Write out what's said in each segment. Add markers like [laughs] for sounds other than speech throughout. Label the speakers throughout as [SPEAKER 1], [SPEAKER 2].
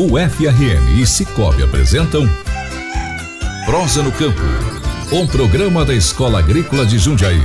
[SPEAKER 1] O FRN e Cicobi apresentam Prosa no Campo, um programa da Escola Agrícola de Jundiaí.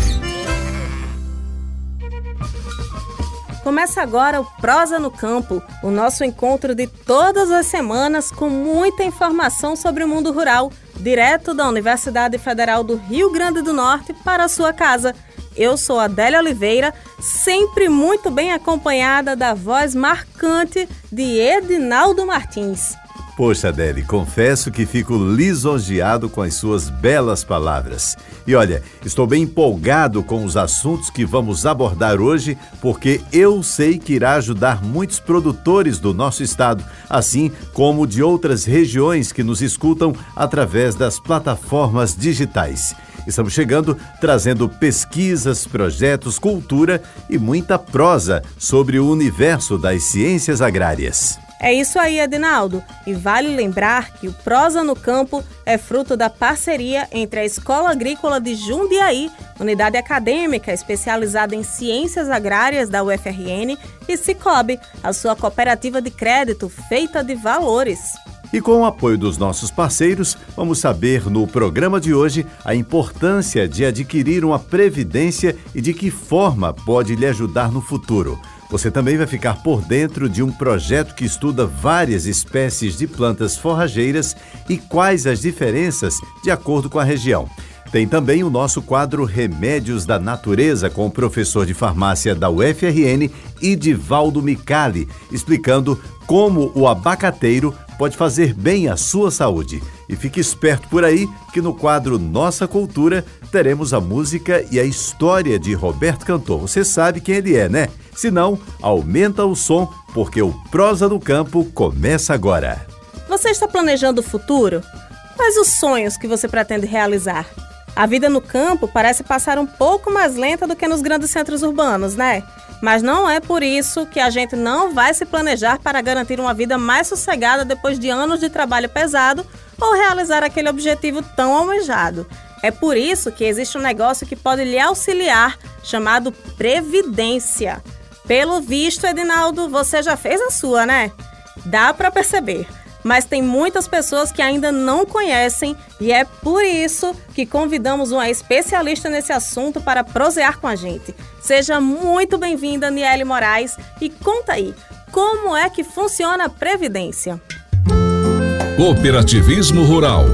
[SPEAKER 2] Começa agora o Prosa no Campo, o nosso encontro de todas as semanas com muita informação sobre o mundo rural, direto da Universidade Federal do Rio Grande do Norte para a sua casa. Eu sou Adélia Oliveira, sempre muito bem acompanhada da voz marcante de Edinaldo Martins.
[SPEAKER 3] Poxa, Adele, confesso que fico lisonjeado com as suas belas palavras. E olha, estou bem empolgado com os assuntos que vamos abordar hoje, porque eu sei que irá ajudar muitos produtores do nosso estado, assim como de outras regiões que nos escutam através das plataformas digitais. Estamos chegando trazendo pesquisas, projetos, cultura e muita prosa sobre o universo das ciências agrárias.
[SPEAKER 2] É isso aí, Adinaldo. E vale lembrar que o Prosa no Campo é fruto da parceria entre a Escola Agrícola de Jundiaí, unidade acadêmica especializada em ciências agrárias da UFRN, e Cicobi, a sua cooperativa de crédito feita de valores.
[SPEAKER 3] E com o apoio dos nossos parceiros, vamos saber no programa de hoje a importância de adquirir uma previdência e de que forma pode lhe ajudar no futuro. Você também vai ficar por dentro de um projeto que estuda várias espécies de plantas forrageiras e quais as diferenças de acordo com a região. Tem também o nosso quadro Remédios da Natureza com o professor de farmácia da UFRN, Idivaldo Micali, explicando como o abacateiro pode fazer bem à sua saúde. E fique esperto por aí que no quadro Nossa Cultura teremos a música e a história de Roberto Cantor. Você sabe quem ele é, né? Se não, aumenta o som porque o Prosa do Campo começa agora.
[SPEAKER 2] Você está planejando o futuro? Quais os sonhos que você pretende realizar? A vida no campo parece passar um pouco mais lenta do que nos grandes centros urbanos, né? Mas não é por isso que a gente não vai se planejar para garantir uma vida mais sossegada depois de anos de trabalho pesado ou realizar aquele objetivo tão almejado. É por isso que existe um negócio que pode lhe auxiliar, chamado Previdência. Pelo visto, Edinaldo, você já fez a sua, né? Dá para perceber mas tem muitas pessoas que ainda não conhecem e é por isso que convidamos uma especialista nesse assunto para prosear com a gente. Seja muito bem-vinda, Niele Moraes, e conta aí, como é que funciona a Previdência?
[SPEAKER 1] Cooperativismo Rural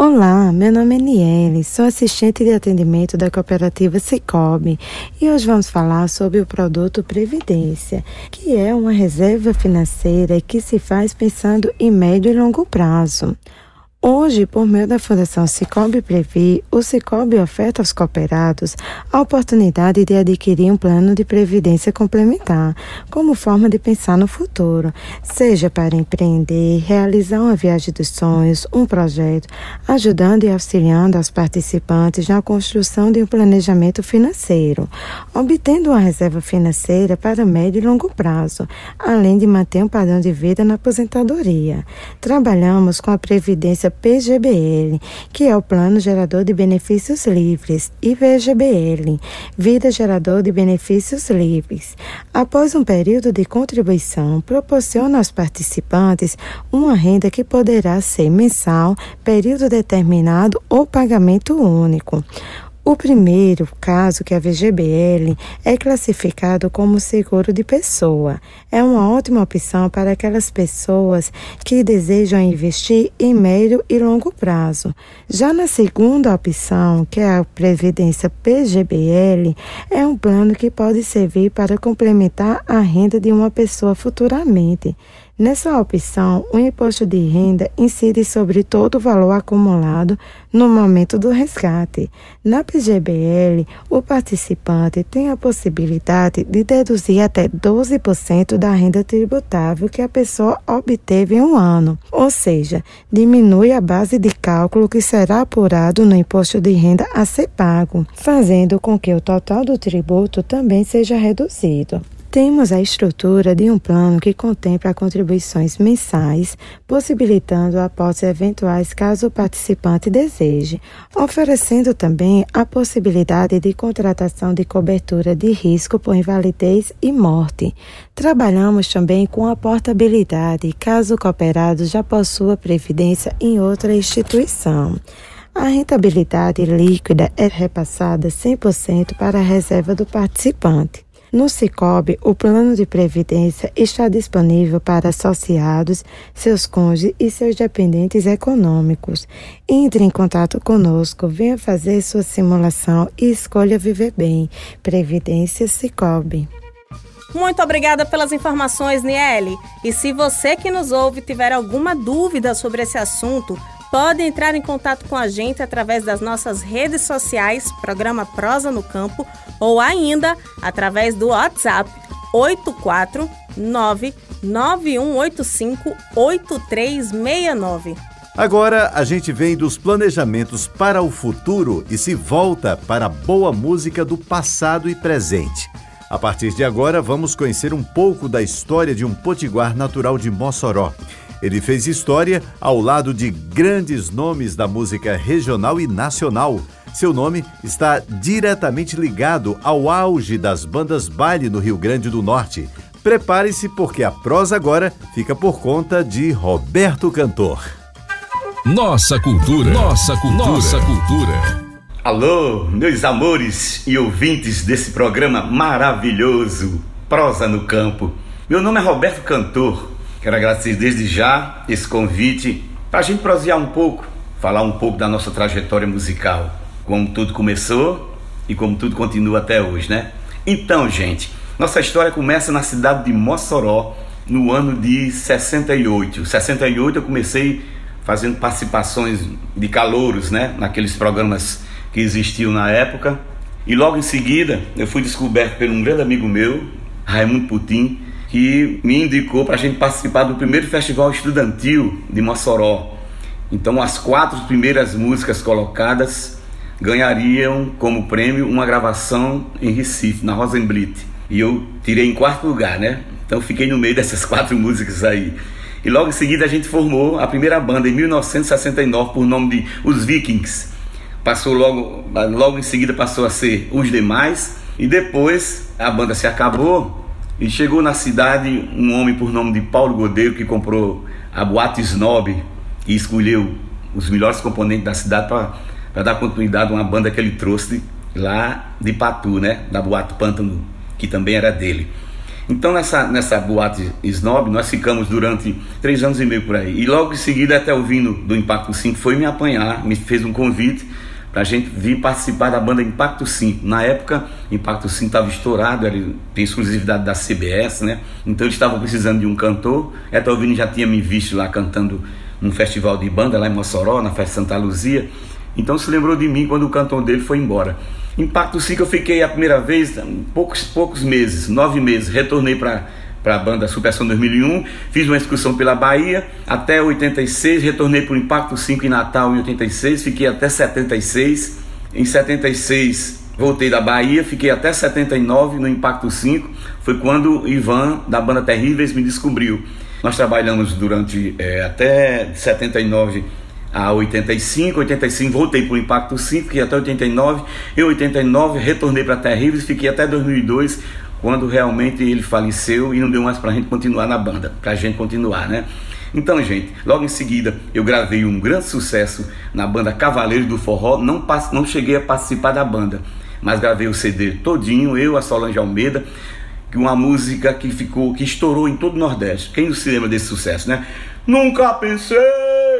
[SPEAKER 4] Olá, meu nome é Niele, sou assistente de atendimento da cooperativa Cicobi e hoje vamos falar sobre o produto Previdência, que é uma reserva financeira que se faz pensando em médio e longo prazo. Hoje, por meio da Fundação Cicobi Previ, o Cicobi oferta aos cooperados a oportunidade de adquirir um plano de previdência complementar, como forma de pensar no futuro, seja para empreender, realizar uma viagem dos sonhos, um projeto, ajudando e auxiliando aos participantes na construção de um planejamento financeiro, obtendo uma reserva financeira para médio e longo prazo, além de manter um padrão de vida na aposentadoria. Trabalhamos com a previdência PGBL, que é o Plano Gerador de Benefícios Livres, e VGBL, Vida Gerador de Benefícios Livres. Após um período de contribuição, proporciona aos participantes uma renda que poderá ser mensal, período determinado ou pagamento único. O primeiro caso, que é a VGBL, é classificado como seguro de pessoa. É uma ótima opção para aquelas pessoas que desejam investir em médio e longo prazo. Já na segunda opção, que é a Previdência PGBL, é um plano que pode servir para complementar a renda de uma pessoa futuramente. Nessa opção, o imposto de renda incide sobre todo o valor acumulado no momento do resgate. Na PGBL, o participante tem a possibilidade de deduzir até 12% da renda tributável que a pessoa obteve em um ano, ou seja, diminui a base de cálculo que será apurado no imposto de renda a ser pago, fazendo com que o total do tributo também seja reduzido. Temos a estrutura de um plano que contempla contribuições mensais, possibilitando aportes eventuais caso o participante deseje, oferecendo também a possibilidade de contratação de cobertura de risco por invalidez e morte. Trabalhamos também com a portabilidade, caso o cooperado já possua previdência em outra instituição. A rentabilidade líquida é repassada 100% para a reserva do participante. No Cicobi, o plano de previdência está disponível para associados, seus cônjuges e seus dependentes econômicos. Entre em contato conosco, venha fazer sua simulação e escolha viver bem. Previdência Cicobi.
[SPEAKER 2] Muito obrigada pelas informações, Niele. E se você que nos ouve tiver alguma dúvida sobre esse assunto, pode entrar em contato com a gente através das nossas redes sociais, programa Prosa no Campo, ou ainda através do WhatsApp 84991858369.
[SPEAKER 3] Agora a gente vem dos planejamentos para o futuro e se volta para a boa música do passado e presente. A partir de agora, vamos conhecer um pouco da história de um potiguar natural de Mossoró. Ele fez história ao lado de grandes nomes da música regional e nacional. Seu nome está diretamente ligado ao auge das bandas baile no Rio Grande do Norte. Prepare-se porque a prosa agora fica por conta de Roberto Cantor.
[SPEAKER 1] Nossa cultura, nossa cultura, nossa cultura.
[SPEAKER 5] Alô, meus amores e ouvintes desse programa maravilhoso, Prosa no Campo. Meu nome é Roberto Cantor Quero agradecer desde já esse convite para a gente prosear um pouco, falar um pouco da nossa trajetória musical, como tudo começou e como tudo continua até hoje, né? Então, gente, nossa história começa na cidade de Mossoró no ano de 68. 68 eu comecei fazendo participações de calouros, né, naqueles programas que existiam na época. E logo em seguida eu fui descoberto por um grande amigo meu, Raimundo Putin, que me indicou para a gente participar do primeiro festival estudantil de Mossoró. Então, as quatro primeiras músicas colocadas ganhariam como prêmio uma gravação em Recife, na Rosenblit. E eu tirei em quarto lugar, né? Então, fiquei no meio dessas [laughs] quatro músicas aí. E logo em seguida a gente formou a primeira banda em 1969 por nome de Os Vikings. Passou logo, logo em seguida passou a ser Os Demais e depois a banda se acabou e chegou na cidade um homem por nome de Paulo Godeiro que comprou a Boate Snob e escolheu os melhores componentes da cidade para dar continuidade a uma banda que ele trouxe lá de Patu, né? Da Boate Pântano, que também era dele. Então nessa, nessa boate Snob nós ficamos durante três anos e meio por aí. E logo em seguida até o Vino do Impacto 5 foi me apanhar, me fez um convite para a gente vir participar da banda Impacto 5. Na época, Impacto 5 estava estourado, ele tem exclusividade da CBS, né? Então eles estavam precisando de um cantor. Etelvino já tinha me visto lá cantando num festival de banda lá em Mossoró, na festa Santa Luzia. Então se lembrou de mim quando o cantor dele foi embora. Impacto 5 eu fiquei a primeira vez, poucos, poucos meses, nove meses. Retornei para para a banda Supersom 2001, fiz uma excursão pela Bahia até 86, retornei para o Impacto 5 em Natal em 86, fiquei até 76. Em 76 voltei da Bahia, fiquei até 79 no Impacto 5. Foi quando Ivan da banda Terríveis me descobriu. Nós trabalhamos durante é, até 79 a 85, 85 voltei para o Impacto 5, fiquei até 89. Em 89 retornei para Terríveis, fiquei até 2002 quando realmente ele faleceu e não deu mais para a gente continuar na banda, para a gente continuar, né? Então, gente, logo em seguida eu gravei um grande sucesso na banda Cavaleiros do Forró. Não, não cheguei a participar da banda, mas gravei o CD todinho, eu, a Solange Almeida, uma música que ficou, que estourou em todo o Nordeste. Quem não se lembra desse sucesso, né? Nunca pensei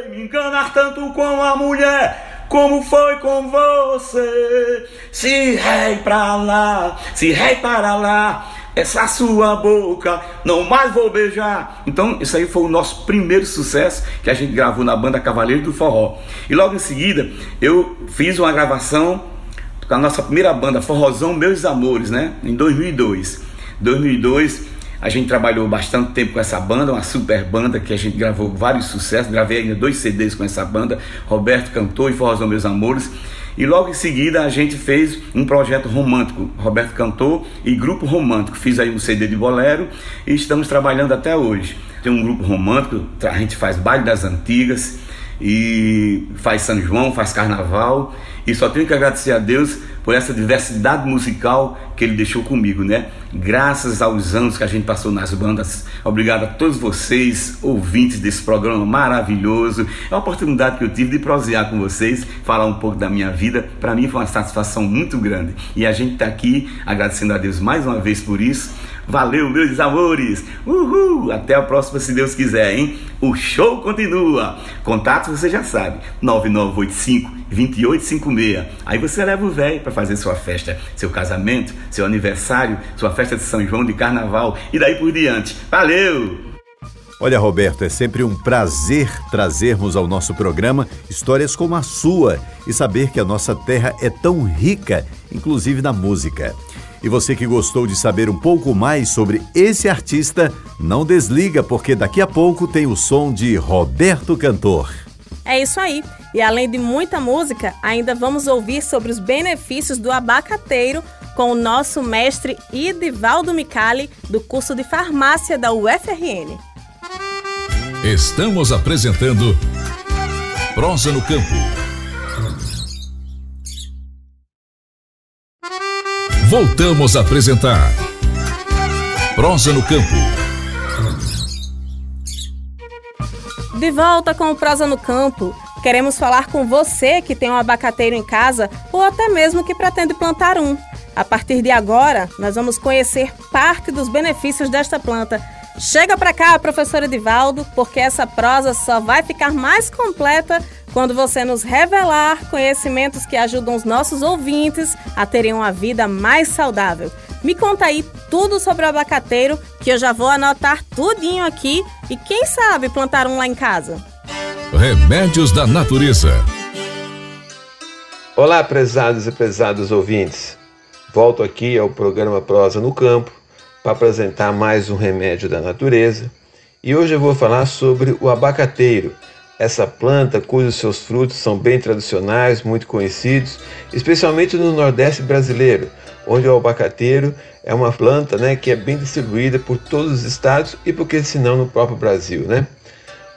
[SPEAKER 5] me enganar tanto com a mulher como foi com você? Se rei pra lá, se rei para lá, essa sua boca não mais vou beijar. Então, isso aí foi o nosso primeiro sucesso que a gente gravou na banda Cavaleiro do Forró. E logo em seguida, eu fiz uma gravação com a nossa primeira banda, Forrozão Meus Amores, né? Em 2002. 2002 a gente trabalhou bastante tempo com essa banda, uma super banda que a gente gravou vários sucessos. Gravei ainda dois CDs com essa banda, Roberto cantou e Forrozão Meus Amores. E logo em seguida a gente fez um projeto romântico, Roberto Cantor e Grupo Romântico. Fiz aí um CD de bolero e estamos trabalhando até hoje. Tem um grupo romântico, a gente faz baile das antigas e faz São João, faz carnaval. E só tenho que agradecer a Deus por essa diversidade musical que Ele deixou comigo, né? Graças aos anos que a gente passou nas bandas. Obrigado a todos vocês, ouvintes desse programa maravilhoso. É uma oportunidade que eu tive de prosear com vocês, falar um pouco da minha vida. Para mim foi uma satisfação muito grande. E a gente está aqui agradecendo a Deus mais uma vez por isso Valeu, meus amores! Uhul! Até a próxima, se Deus quiser, hein? O show continua! Contato você já sabe: 9985 2856. Aí você leva o velho para fazer sua festa, seu casamento, seu aniversário, sua festa de São João de Carnaval e daí por diante. Valeu!
[SPEAKER 3] Olha, Roberto, é sempre um prazer trazermos ao nosso programa histórias como a sua e saber que a nossa terra é tão rica, inclusive na música. E você que gostou de saber um pouco mais sobre esse artista, não desliga, porque daqui a pouco tem o som de Roberto Cantor.
[SPEAKER 2] É isso aí. E além de muita música, ainda vamos ouvir sobre os benefícios do abacateiro com o nosso mestre Idivaldo Micali, do curso de farmácia da UFRN.
[SPEAKER 1] Estamos apresentando Prosa no Campo. Voltamos a apresentar Prosa no Campo.
[SPEAKER 2] De volta com o Prosa no Campo. Queremos falar com você que tem um abacateiro em casa ou até mesmo que pretende plantar um. A partir de agora, nós vamos conhecer parte dos benefícios desta planta. Chega para cá, professor Edivaldo, porque essa prosa só vai ficar mais completa quando você nos revelar conhecimentos que ajudam os nossos ouvintes a terem uma vida mais saudável. Me conta aí tudo sobre o abacateiro, que eu já vou anotar tudinho aqui e quem sabe plantar um lá em casa.
[SPEAKER 1] Remédios da Natureza.
[SPEAKER 6] Olá, prezados e prezados ouvintes. Volto aqui ao programa Prosa no Campo para apresentar mais um remédio da natureza. E hoje eu vou falar sobre o abacateiro essa planta, cujos seus frutos são bem tradicionais, muito conhecidos, especialmente no Nordeste brasileiro, onde o abacateiro é uma planta né, que é bem distribuída por todos os estados e, por que senão, no próprio Brasil. Né?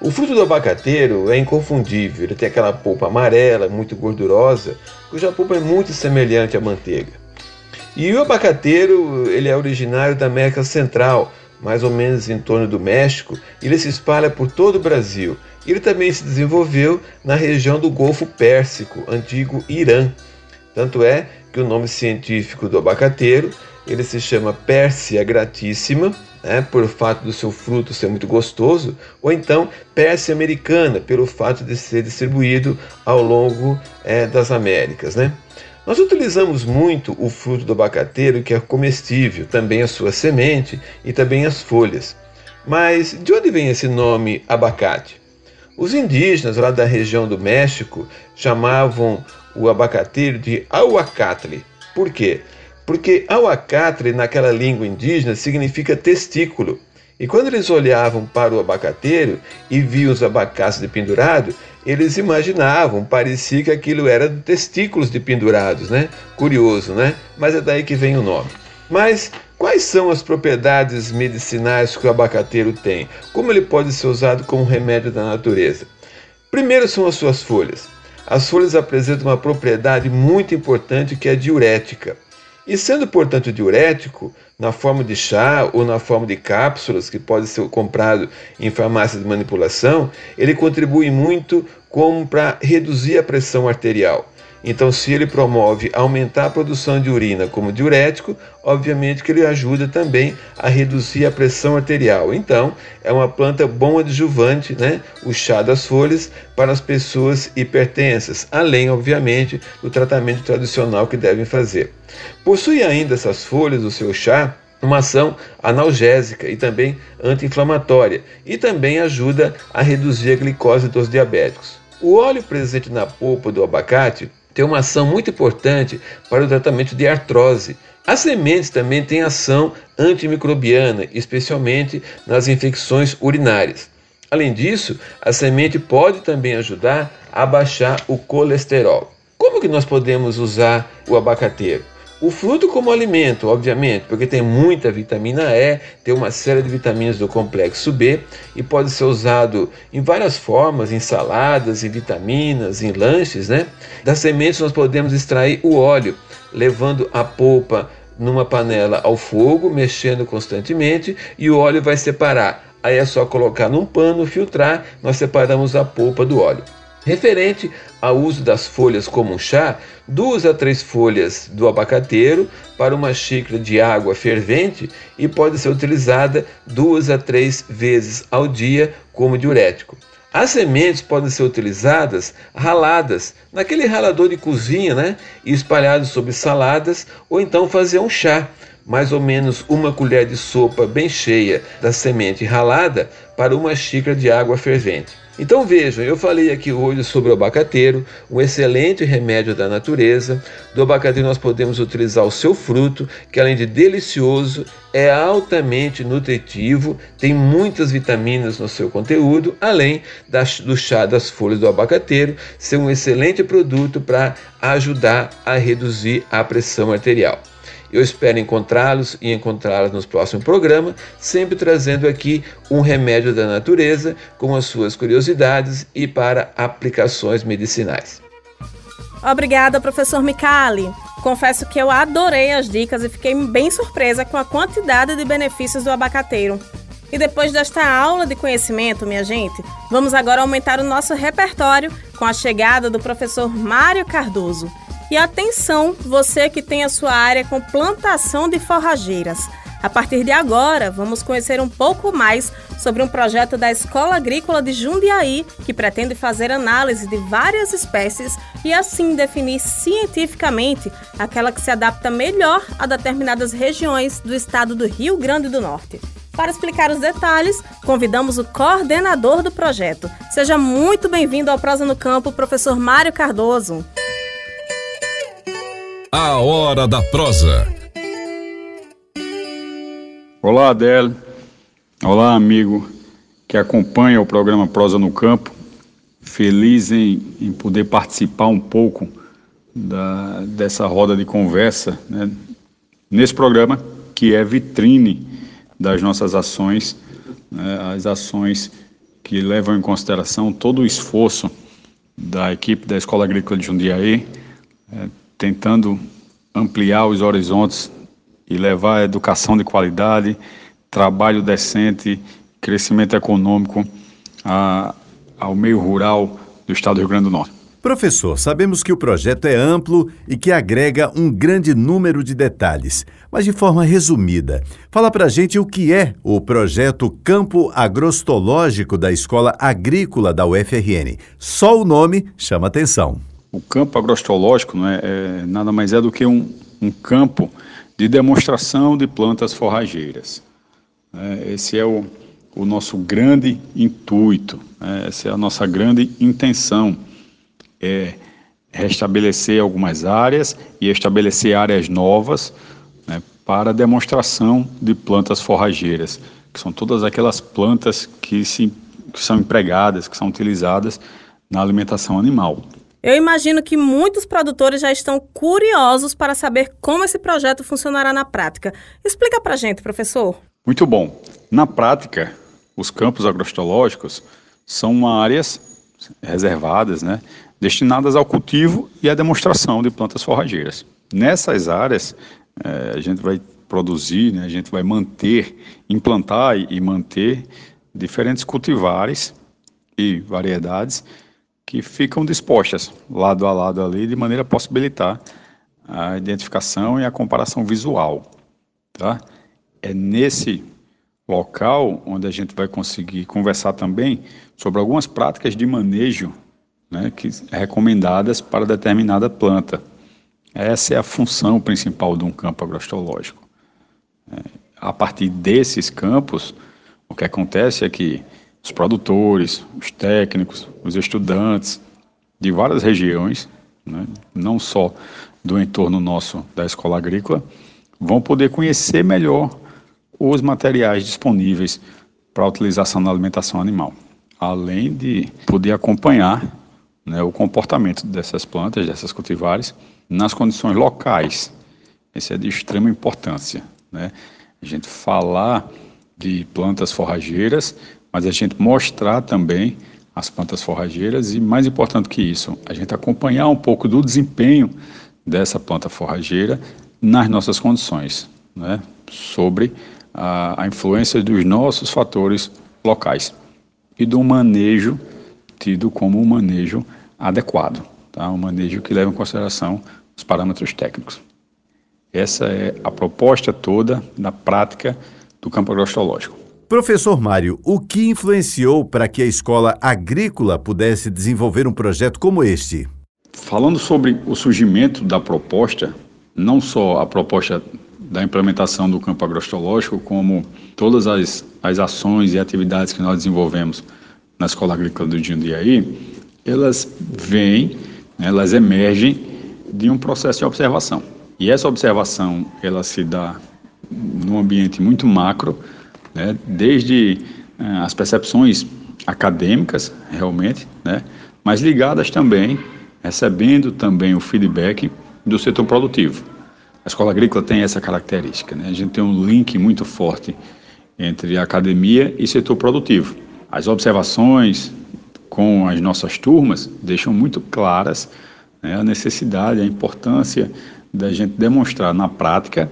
[SPEAKER 6] O fruto do abacateiro é inconfundível, ele tem aquela polpa amarela, muito gordurosa, cuja polpa é muito semelhante à manteiga. E o abacateiro ele é originário da América Central, mais ou menos em torno do México, ele se espalha por todo o Brasil ele também se desenvolveu na região do Golfo Pérsico, antigo Irã. Tanto é que o nome científico do abacateiro ele se chama Pérsia gratíssima, né, por fato do seu fruto ser muito gostoso, ou então Pérsia americana, pelo fato de ser distribuído ao longo é, das Américas. Né? Nós utilizamos muito o fruto do abacateiro, que é comestível, também a sua semente e também as folhas. Mas de onde vem esse nome abacate? Os indígenas lá da região do México chamavam o abacateiro de auacatli. Por quê? Porque auacatli naquela língua indígena significa testículo. E quando eles olhavam para o abacateiro e viam os abacates de pendurado, eles imaginavam, parecia que aquilo era testículos de pendurados, né? Curioso, né? Mas é daí que vem o nome. Mas Quais são as propriedades medicinais que o abacateiro tem? Como ele pode ser usado como remédio da natureza? Primeiro são as suas folhas. As folhas apresentam uma propriedade muito importante que é diurética. E sendo, portanto, diurético, na forma de chá ou na forma de cápsulas, que pode ser comprado em farmácias de manipulação, ele contribui muito como para reduzir a pressão arterial. Então, se ele promove aumentar a produção de urina como diurético, obviamente que ele ajuda também a reduzir a pressão arterial. Então, é uma planta bom adjuvante, né? O chá das folhas para as pessoas hipertensas, além, obviamente, do tratamento tradicional que devem fazer. Possui ainda essas folhas, o seu chá, uma ação analgésica e também anti-inflamatória, e também ajuda a reduzir a glicose dos diabéticos. O óleo presente na polpa do abacate tem uma ação muito importante para o tratamento de artrose. As sementes também têm ação antimicrobiana, especialmente nas infecções urinárias. Além disso, a semente pode também ajudar a baixar o colesterol. Como que nós podemos usar o abacateiro? O fruto como alimento, obviamente, porque tem muita vitamina E, tem uma série de vitaminas do complexo B e pode ser usado em várias formas, em saladas, em vitaminas, em lanches, né? Das sementes nós podemos extrair o óleo, levando a polpa numa panela ao fogo, mexendo constantemente e o óleo vai separar. Aí é só colocar num pano, filtrar, nós separamos a polpa do óleo. Referente ao uso das folhas como um chá, duas a três folhas do abacateiro para uma xícara de água fervente e pode ser utilizada duas a três vezes ao dia como diurético. As sementes podem ser utilizadas raladas, naquele ralador de cozinha, né? E espalhadas sobre saladas, ou então fazer um chá, mais ou menos uma colher de sopa bem cheia da semente ralada para uma xícara de água fervente. Então vejam, eu falei aqui hoje sobre o abacateiro, um excelente remédio da natureza. Do abacateiro nós podemos utilizar o seu fruto, que além de delicioso, é altamente nutritivo, tem muitas vitaminas no seu conteúdo, além das, do chá das folhas do abacateiro ser um excelente produto para ajudar a reduzir a pressão arterial. Eu espero encontrá-los e encontrá-las nos próximos programas, sempre trazendo aqui um remédio da natureza com as suas curiosidades e para aplicações medicinais.
[SPEAKER 2] Obrigada, professor Micali. Confesso que eu adorei as dicas e fiquei bem surpresa com a quantidade de benefícios do abacateiro. E depois desta aula de conhecimento, minha gente, vamos agora aumentar o nosso repertório com a chegada do professor Mário Cardoso. E atenção, você que tem a sua área com plantação de forrageiras. A partir de agora, vamos conhecer um pouco mais sobre um projeto da Escola Agrícola de Jundiaí que pretende fazer análise de várias espécies e assim definir cientificamente aquela que se adapta melhor a determinadas regiões do estado do Rio Grande do Norte. Para explicar os detalhes, convidamos o coordenador do projeto. Seja muito bem-vindo ao Prosa no Campo, professor Mário Cardoso.
[SPEAKER 1] A Hora da Prosa.
[SPEAKER 7] Olá, Adele. Olá, amigo que acompanha o programa Prosa no Campo. Feliz em, em poder participar um pouco da, dessa roda de conversa né, nesse programa que é vitrine das nossas ações, né, as ações que levam em consideração todo o esforço da equipe da Escola Agrícola de Jundiaí, é, tentando ampliar os horizontes e levar a educação de qualidade, trabalho decente, crescimento econômico a, ao meio rural do estado do Rio Grande do Norte.
[SPEAKER 3] Professor, sabemos que o projeto é amplo e que agrega um grande número de detalhes, mas de forma resumida. Fala pra gente o que é o projeto Campo Agrostológico da Escola Agrícola da UFRN. Só o nome chama atenção.
[SPEAKER 7] O campo agrostológico não é, é nada mais é do que um, um, campo de demonstração de plantas forrageiras. É, esse é o, o, nosso grande intuito, é, essa é a nossa grande intenção, é restabelecer algumas áreas e estabelecer áreas novas né, para demonstração de plantas forrageiras, que são todas aquelas plantas que, se, que são empregadas, que são utilizadas na alimentação animal.
[SPEAKER 2] Eu imagino que muitos produtores já estão curiosos para saber como esse projeto funcionará na prática. Explica para gente, professor.
[SPEAKER 7] Muito bom. Na prática, os campos agrostológicos são áreas reservadas, né, destinadas ao cultivo e à demonstração de plantas forrageiras. Nessas áreas, é, a gente vai produzir, né, a gente vai manter, implantar e manter diferentes cultivares e variedades que ficam dispostas lado a lado ali, de maneira a possibilitar a identificação e a comparação visual. Tá? É nesse local onde a gente vai conseguir conversar também sobre algumas práticas de manejo né, que recomendadas para determinada planta. Essa é a função principal de um campo agrostológico. É, a partir desses campos, o que acontece é que os produtores, os técnicos, os estudantes de várias regiões, né, não só do entorno nosso da escola agrícola, vão poder conhecer melhor os materiais disponíveis para utilização na alimentação animal, além de poder acompanhar né, o comportamento dessas plantas, dessas cultivares, nas condições locais. Isso é de extrema importância. Né? A gente falar de plantas forrageiras, mas a gente mostrar também as plantas forrageiras e, mais importante que isso, a gente acompanhar um pouco do desempenho dessa planta forrageira nas nossas condições, né? sobre a, a influência dos nossos fatores locais e do manejo tido como um manejo adequado, tá? um manejo que leva em consideração os parâmetros técnicos. Essa é a proposta toda da prática do campo agrostológico.
[SPEAKER 3] Professor Mário, o que influenciou para que a escola agrícola pudesse desenvolver um projeto como este?
[SPEAKER 7] Falando sobre o surgimento da proposta, não só a proposta da implementação do campo agrostológico, como todas as, as ações e atividades que nós desenvolvemos na Escola Agrícola do Jundiaí, elas vêm, né, elas emergem de um processo de observação. E essa observação, ela se dá num ambiente muito macro, né, desde eh, as percepções acadêmicas, realmente, né, mas ligadas também, recebendo também o feedback do setor produtivo. A escola agrícola tem essa característica, né? A gente tem um link muito forte entre academia e setor produtivo. As observações com as nossas turmas deixam muito claras né, a necessidade, a importância da gente demonstrar na prática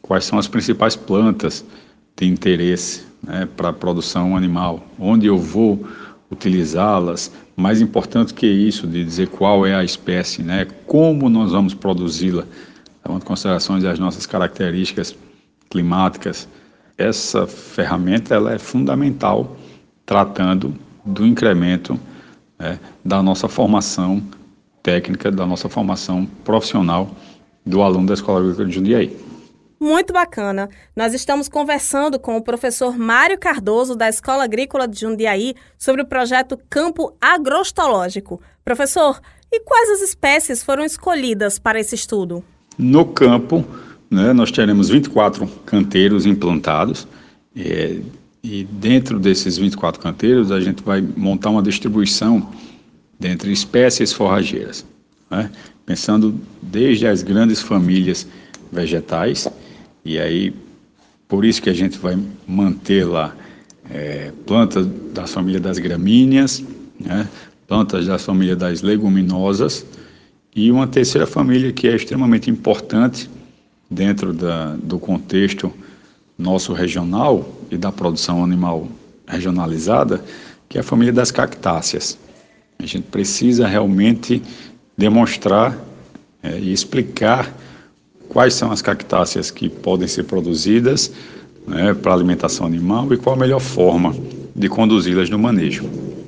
[SPEAKER 7] quais são as principais plantas de interesse né, para a produção animal, onde eu vou utilizá-las, mais importante que isso, de dizer qual é a espécie, né, como nós vamos produzi-la, levando em consideração as nossas características climáticas. Essa ferramenta ela é fundamental tratando do incremento né, da nossa formação técnica, da nossa formação profissional do aluno da Escola Agrícola de Jundiaí.
[SPEAKER 2] Muito bacana. Nós estamos conversando com o professor Mário Cardoso, da Escola Agrícola de Jundiaí, sobre o projeto Campo Agrostológico. Professor, e quais as espécies foram escolhidas para esse estudo?
[SPEAKER 7] No campo, né, nós teremos 24 canteiros implantados. É, e dentro desses 24 canteiros, a gente vai montar uma distribuição dentre espécies forrageiras, né? pensando desde as grandes famílias vegetais, e aí por isso que a gente vai manter lá é, plantas da família das gramíneas, né? plantas da família das leguminosas, e uma terceira família que é extremamente importante dentro da, do contexto nosso regional e da produção animal regionalizada, que é a família das cactáceas. A gente precisa realmente demonstrar é, e explicar quais são as cactáceas que podem ser produzidas né, para alimentação animal e qual a melhor forma de conduzi-las no manejo.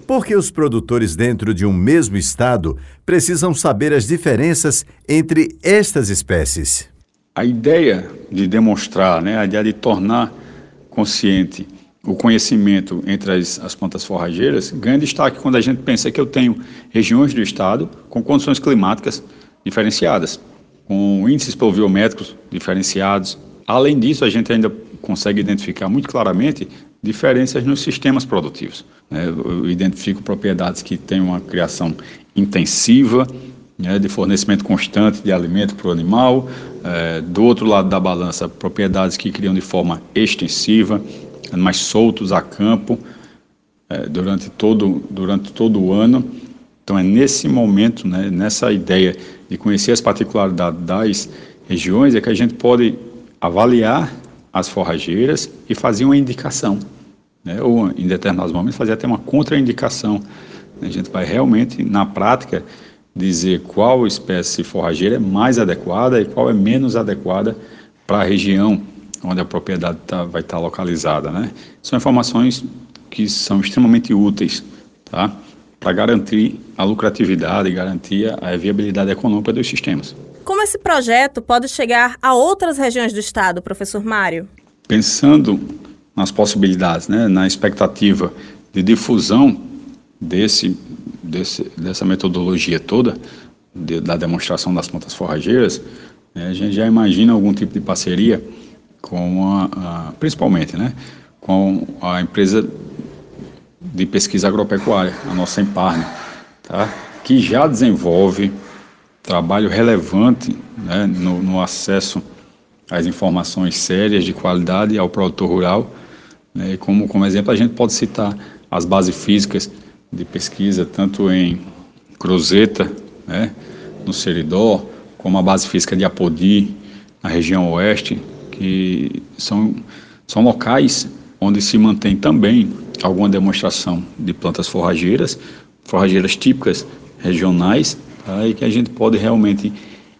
[SPEAKER 3] Porque os produtores dentro de um mesmo estado precisam saber as diferenças entre estas espécies.
[SPEAKER 7] A ideia de demonstrar, né, a ideia de tornar consciente o conhecimento entre as, as plantas forrageiras ganha destaque quando a gente pensa que eu tenho regiões do estado com condições climáticas diferenciadas, com índices pluviométricos diferenciados. Além disso, a gente ainda consegue identificar muito claramente diferenças nos sistemas produtivos. Né? Eu identifico propriedades que têm uma criação intensiva, né, de fornecimento constante de alimento para o animal. É, do outro lado da balança, propriedades que criam de forma extensiva, mais soltos a campo é, durante, todo, durante todo o ano. Então é nesse momento, né, nessa ideia de conhecer as particularidades das regiões, é que a gente pode avaliar as forrageiras e fazer uma indicação né, ou em determinados momentos fazer até uma contraindicação. A gente vai realmente, na prática, dizer qual espécie forrageira é mais adequada e qual é menos adequada para a região onde a propriedade tá, vai estar tá localizada. Né? São informações que são extremamente úteis tá? Para garantir a lucratividade e garantir a viabilidade econômica dos sistemas.
[SPEAKER 2] Como esse projeto pode chegar a outras regiões do estado, professor Mário?
[SPEAKER 7] Pensando nas possibilidades, né, na expectativa de difusão desse, desse dessa metodologia toda, de, da demonstração das plantas forrageiras, né, a gente já imagina algum tipo de parceria com a, a, principalmente, né, com a empresa de pesquisa agropecuária, a nossa Emparne, tá? que já desenvolve trabalho relevante né, no, no, acesso às informações sérias de qualidade ao produtor rural. Né, como, como exemplo, a gente pode citar as bases físicas de pesquisa, tanto em Cruzeta, né, no Seridó, como a base física de Apodi, na região oeste, que são, são locais onde se mantém também alguma demonstração de plantas forrageiras, forrageiras típicas regionais, tá, e que a gente pode realmente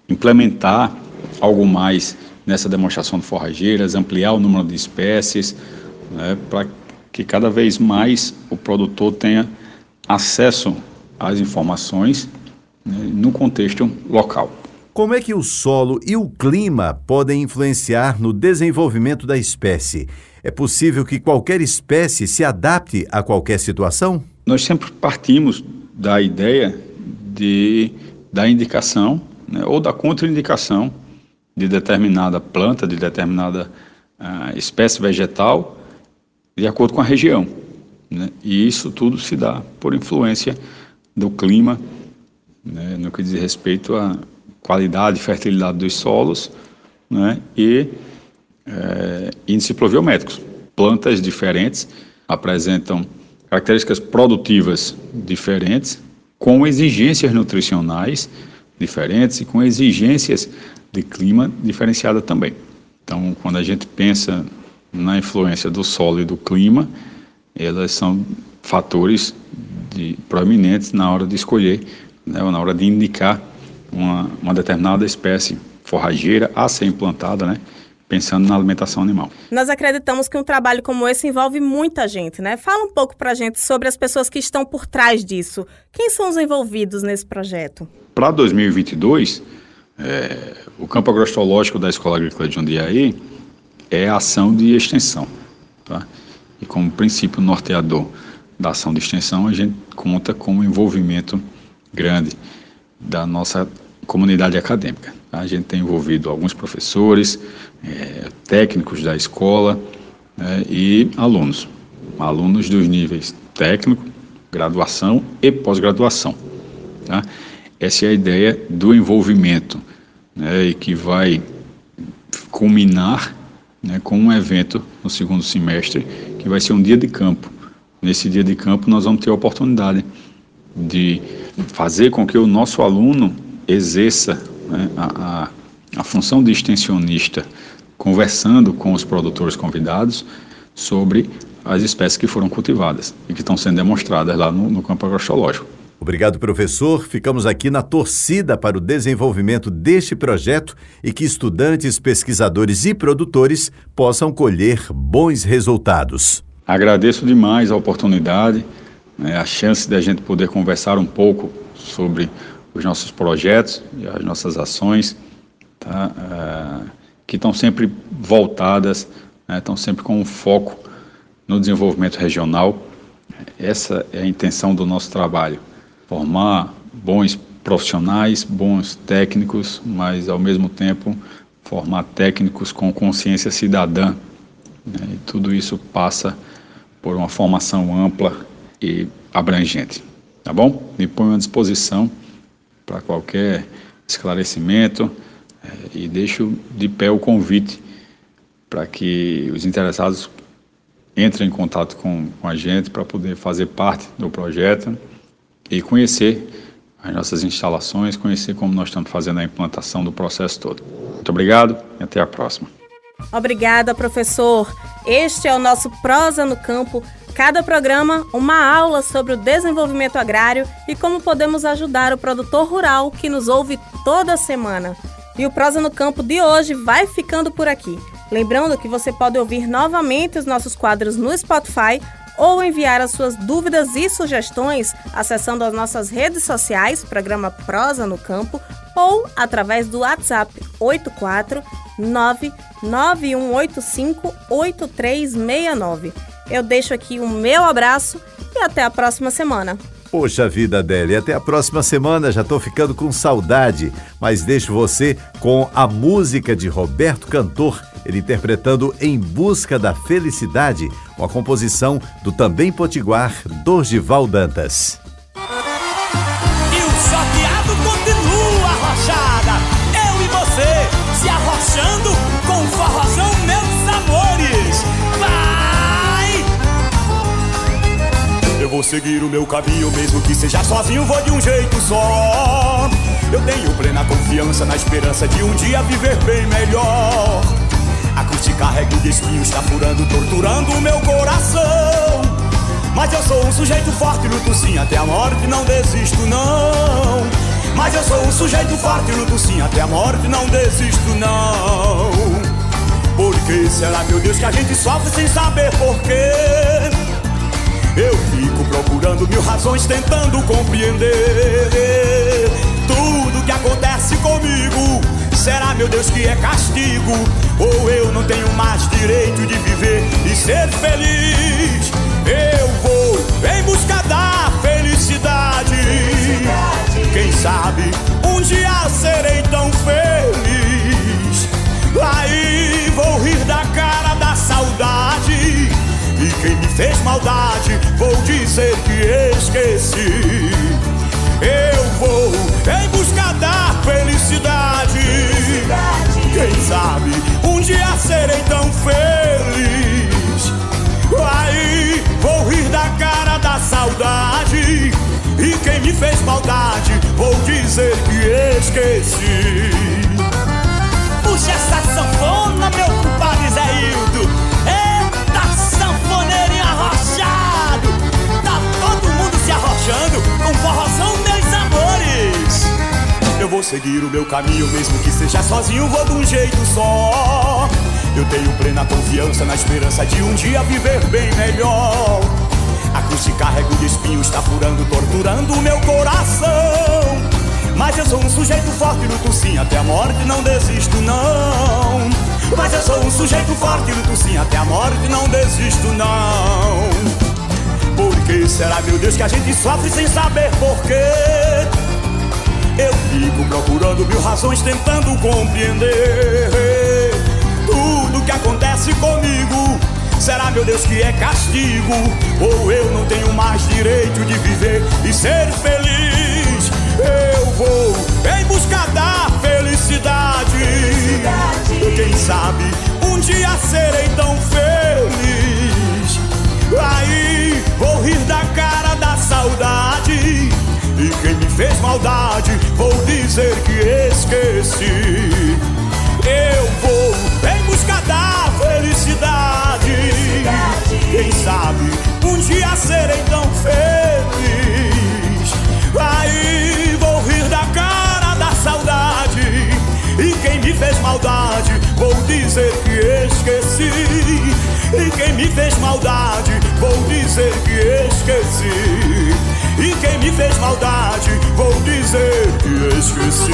[SPEAKER 7] implementar algo mais nessa demonstração de forrageiras, ampliar o número de espécies, né, para que cada vez mais o produtor tenha acesso às informações né, no contexto local.
[SPEAKER 3] Como é que o solo e o clima podem influenciar no desenvolvimento da espécie? É possível que qualquer espécie se adapte a qualquer situação?
[SPEAKER 7] Nós sempre partimos da ideia de, da indicação né, ou da contraindicação de determinada planta, de determinada uh, espécie vegetal, de acordo com a região. Né? E isso tudo se dá por influência do clima, né, no que diz respeito à qualidade e fertilidade dos solos né, e é, índice pluviométricos. Plantas diferentes apresentam características produtivas diferentes, com exigências nutricionais diferentes e com exigências de clima diferenciada também. Então, quando a gente pensa na influência do solo e do clima, elas são fatores de, proeminentes na hora de escolher, né, ou na hora de indicar uma, uma determinada espécie forrageira a ser implantada, né, pensando na alimentação animal.
[SPEAKER 2] Nós acreditamos que um trabalho como esse envolve muita gente, né? Fala um pouco para a gente sobre as pessoas que estão por trás disso. Quem são os envolvidos nesse projeto?
[SPEAKER 7] Para 2022, é, o campo agroecológico da Escola Agrícola de Jundiaí é a ação de extensão. Tá? E como princípio norteador da ação de extensão, a gente conta com um envolvimento grande da nossa comunidade acadêmica. Tá? A gente tem envolvido alguns professores, é, técnicos da escola é, e alunos. Alunos dos níveis técnico, graduação e pós-graduação. Tá? Essa é a ideia do envolvimento né, e que vai culminar né, com um evento no segundo semestre, que vai ser um dia de campo. Nesse dia de campo, nós vamos ter a oportunidade de fazer com que o nosso aluno exerça né, a, a, a função de extensionista, conversando com os produtores convidados sobre as espécies que foram cultivadas e que estão sendo demonstradas lá no, no campo agroecológico.
[SPEAKER 3] Obrigado, professor. Ficamos aqui na torcida para o desenvolvimento deste projeto e que estudantes, pesquisadores e produtores possam colher bons resultados.
[SPEAKER 7] Agradeço demais a oportunidade, né, a chance de a gente poder conversar um pouco sobre os nossos projetos as nossas ações, tá, uh, que estão sempre voltadas, né, estão sempre com um foco no desenvolvimento regional. Essa é a intenção do nosso trabalho formar bons profissionais, bons técnicos, mas ao mesmo tempo formar técnicos com consciência cidadã. Né? E tudo isso passa por uma formação ampla e abrangente. Tá bom? Me ponho à disposição para qualquer esclarecimento é, e deixo de pé o convite para que os interessados entrem em contato com, com a gente para poder fazer parte do projeto e conhecer as nossas instalações, conhecer como nós estamos fazendo a implantação do processo todo. Muito obrigado e até a próxima.
[SPEAKER 2] Obrigada, professor. Este é o nosso Prosa no Campo. Cada programa, uma aula sobre o desenvolvimento agrário e como podemos ajudar o produtor rural que nos ouve toda semana. E o Prosa no Campo de hoje vai ficando por aqui. Lembrando que você pode ouvir novamente os nossos quadros no Spotify ou enviar as suas dúvidas e sugestões acessando as nossas redes sociais, programa Prosa no Campo, ou através do WhatsApp 84991858369. Eu deixo aqui o meu abraço e até a próxima semana.
[SPEAKER 3] Poxa vida, Adélia, até a próxima semana. Já estou ficando com saudade, mas deixo você com a música de Roberto Cantor, ele interpretando Em Busca da Felicidade, uma composição do também potiguar Dorgival Dantas.
[SPEAKER 8] Eu
[SPEAKER 5] sorteado continua arrochada. Eu e você se arrochando vou seguir o meu caminho, mesmo que seja sozinho, vou de um jeito só. Eu tenho plena confiança na esperança de um dia viver bem melhor. A cruz te carrega de espinhos, está furando, torturando o meu coração. Mas eu sou um sujeito forte, luto sim até a morte, não desisto não. Mas eu sou um sujeito forte, luto sim até a morte, não desisto não. Por que será, meu Deus, que a gente sofre sem saber porquê? Eu fico procurando mil razões, tentando compreender tudo que acontece comigo. Será, meu Deus, que é castigo? Ou eu não tenho mais direito de viver e ser feliz? Eu vou em busca da felicidade. Quem sabe um dia serei tão feliz. Aí vou rir da cara da saudade. E quem me fez maldade, vou dizer que esqueci. Eu vou em busca da felicidade. Quem sabe um dia serei tão feliz. Aí vou rir da cara da saudade. E quem me fez maldade, vou dizer que esqueci. Puxa essa sanfona, meu compadre Zé Hildo. Com forrozão, meus amores. Eu vou seguir o meu caminho, mesmo que seja sozinho, vou de um jeito só. Eu tenho plena confiança na esperança de um dia viver bem melhor. A cruz te carrego de espinho, está furando, torturando o meu coração. Mas eu sou um sujeito forte, luto sim até a morte, não desisto não. Mas eu sou um sujeito forte, luto sim até a morte, não desisto não. Que será, meu Deus, que a gente sofre sem saber porquê? Eu fico procurando mil razões, tentando compreender tudo que acontece comigo. Será, meu Deus, que é castigo? Ou eu não tenho mais direito de viver e ser feliz? Eu vou em busca da felicidade. Quem sabe um dia serei tão feliz. Aí vou rir da cara da saudade. E quem me fez maldade, vou dizer que esqueci. Eu vou em busca da felicidade. Quem sabe um dia serei tão feliz. Quem me fez maldade, vou dizer que esqueci. E quem me fez maldade, vou dizer que esqueci. E quem me fez maldade, vou dizer que esqueci.